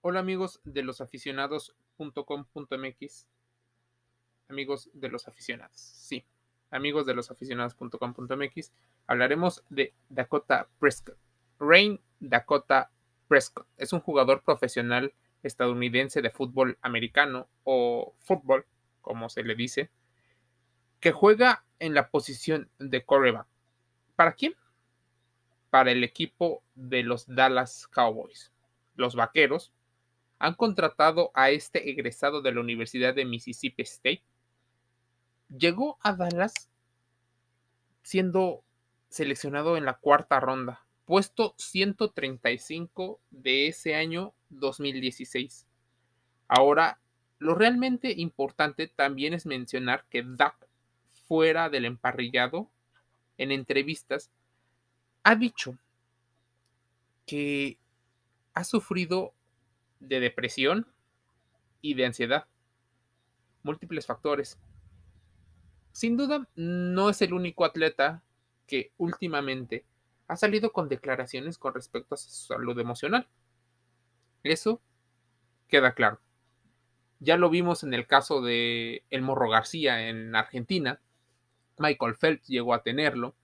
Hola amigos de los aficionados.com.mx. Amigos de los aficionados, sí. Amigos de los aficionados.com.mx. Hablaremos de Dakota Prescott. Rain Dakota Prescott es un jugador profesional estadounidense de fútbol americano o fútbol, como se le dice, que juega en la posición de quarterback. ¿Para quién? Para el equipo de los Dallas Cowboys. Los vaqueros han contratado a este egresado de la Universidad de Mississippi State. Llegó a Dallas siendo seleccionado en la cuarta ronda, puesto 135 de ese año 2016. Ahora, lo realmente importante también es mencionar que Dak, fuera del emparrillado, en entrevistas, ha dicho que ha sufrido de depresión y de ansiedad. Múltiples factores. Sin duda, no es el único atleta que últimamente ha salido con declaraciones con respecto a su salud emocional. Eso queda claro. Ya lo vimos en el caso de El Morro García en Argentina. Michael Phelps llegó a tenerlo.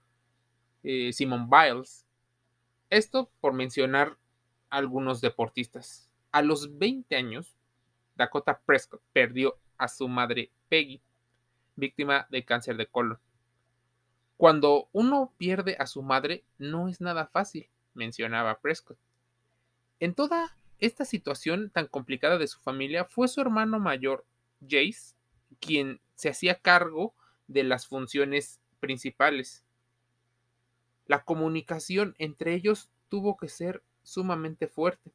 Eh, Simon Biles. Esto por mencionar algunos deportistas. A los 20 años, Dakota Prescott perdió a su madre Peggy, víctima de cáncer de colon. Cuando uno pierde a su madre no es nada fácil, mencionaba Prescott. En toda esta situación tan complicada de su familia fue su hermano mayor, Jace, quien se hacía cargo de las funciones principales. La comunicación entre ellos tuvo que ser sumamente fuerte.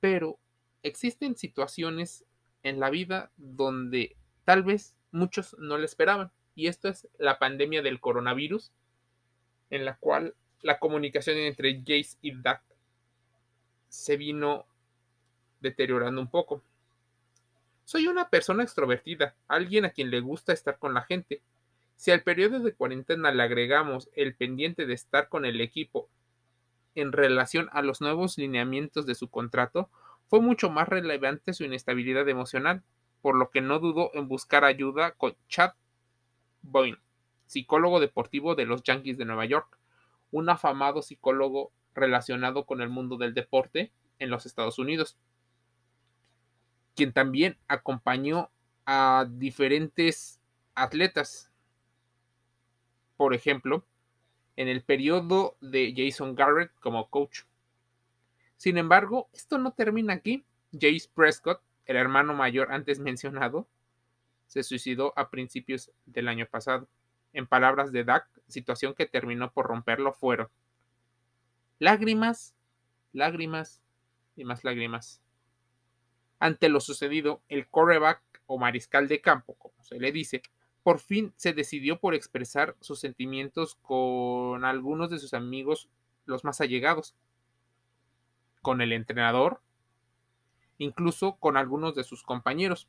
Pero existen situaciones en la vida donde tal vez muchos no le esperaban. Y esto es la pandemia del coronavirus, en la cual la comunicación entre Jace y Dak se vino deteriorando un poco. Soy una persona extrovertida, alguien a quien le gusta estar con la gente. Si al periodo de cuarentena le agregamos el pendiente de estar con el equipo en relación a los nuevos lineamientos de su contrato, fue mucho más relevante su inestabilidad emocional, por lo que no dudó en buscar ayuda con Chad Boyne, psicólogo deportivo de los Yankees de Nueva York, un afamado psicólogo relacionado con el mundo del deporte en los Estados Unidos, quien también acompañó a diferentes atletas. Por ejemplo, en el periodo de Jason Garrett como coach. Sin embargo, esto no termina aquí. Jace Prescott, el hermano mayor antes mencionado, se suicidó a principios del año pasado. En palabras de Dak, situación que terminó por romperlo fueron lágrimas, lágrimas y más lágrimas. Ante lo sucedido, el coreback o mariscal de campo, como se le dice, por fin se decidió por expresar sus sentimientos con algunos de sus amigos los más allegados, con el entrenador, incluso con algunos de sus compañeros,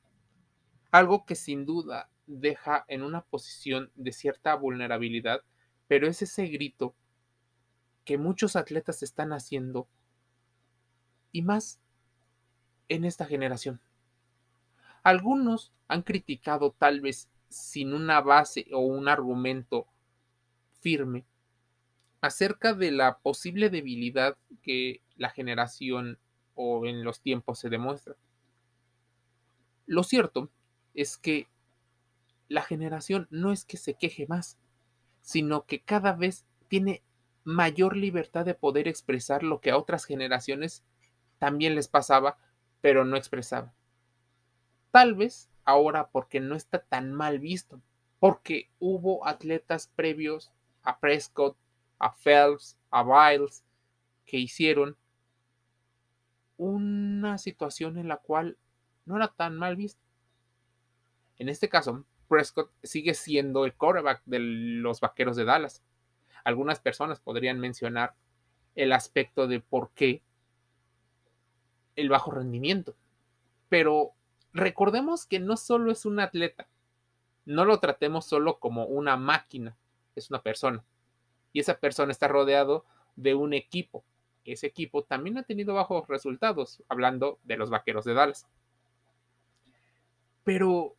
algo que sin duda deja en una posición de cierta vulnerabilidad, pero es ese grito que muchos atletas están haciendo y más en esta generación. Algunos han criticado tal vez sin una base o un argumento firme acerca de la posible debilidad que la generación o en los tiempos se demuestra. Lo cierto es que la generación no es que se queje más, sino que cada vez tiene mayor libertad de poder expresar lo que a otras generaciones también les pasaba, pero no expresaba. Tal vez ahora porque no está tan mal visto, porque hubo atletas previos a Prescott, a Phelps, a Biles, que hicieron una situación en la cual no era tan mal visto. En este caso, Prescott sigue siendo el quarterback de los Vaqueros de Dallas. Algunas personas podrían mencionar el aspecto de por qué el bajo rendimiento, pero recordemos que no solo es un atleta, no lo tratemos solo como una máquina, es una persona. Y esa persona está rodeado de un equipo, ese equipo también ha tenido bajos resultados, hablando de los Vaqueros de Dallas. Pero,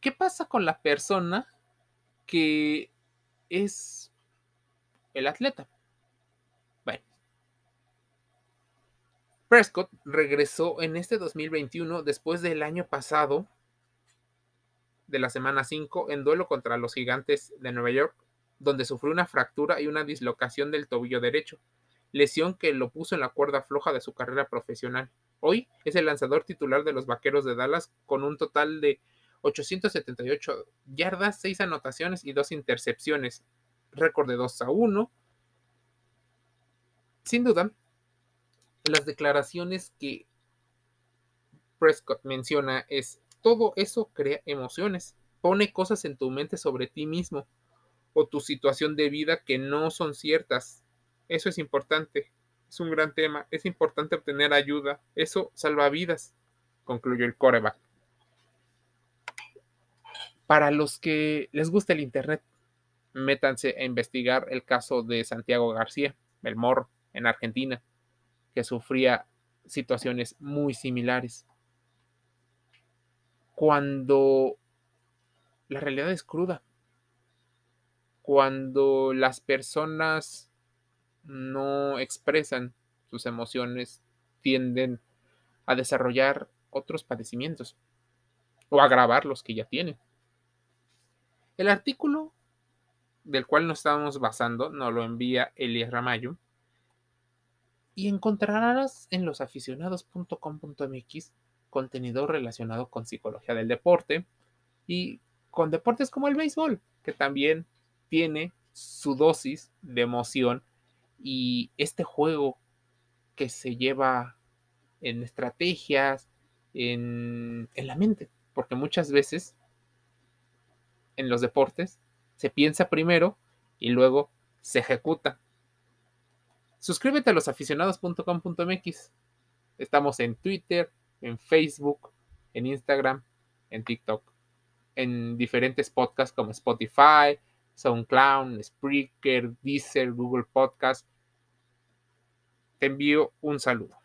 ¿qué pasa con la persona que es el atleta? Prescott regresó en este 2021 después del año pasado, de la semana 5, en duelo contra los gigantes de Nueva York, donde sufrió una fractura y una dislocación del tobillo derecho, lesión que lo puso en la cuerda floja de su carrera profesional. Hoy es el lanzador titular de los Vaqueros de Dallas con un total de 878 yardas, 6 anotaciones y 2 intercepciones, récord de 2 a 1. Sin duda, las declaraciones que Prescott menciona es todo eso crea emociones, pone cosas en tu mente sobre ti mismo o tu situación de vida que no son ciertas, eso es importante. Es un gran tema. Es importante obtener ayuda. Eso salva vidas, concluyó el coreback. Para los que les gusta el Internet, métanse a investigar el caso de Santiago García, el morro, en Argentina, que sufría situaciones muy similares. Cuando la realidad es cruda, cuando las personas no expresan sus emociones, tienden a desarrollar otros padecimientos o agravar los que ya tienen. El artículo del cual nos estamos basando nos lo envía Elias Ramayo y encontrarás en losaficionados.com.mx contenido relacionado con psicología del deporte y con deportes como el béisbol, que también tiene su dosis de emoción y este juego que se lleva en estrategias, en, en la mente, porque muchas veces en los deportes se piensa primero y luego se ejecuta. Suscríbete a losaficionados.com.mx. Estamos en Twitter, en Facebook, en Instagram, en TikTok, en diferentes podcasts como Spotify, SoundCloud, Spreaker, Deezer, Google Podcast envío un saludo.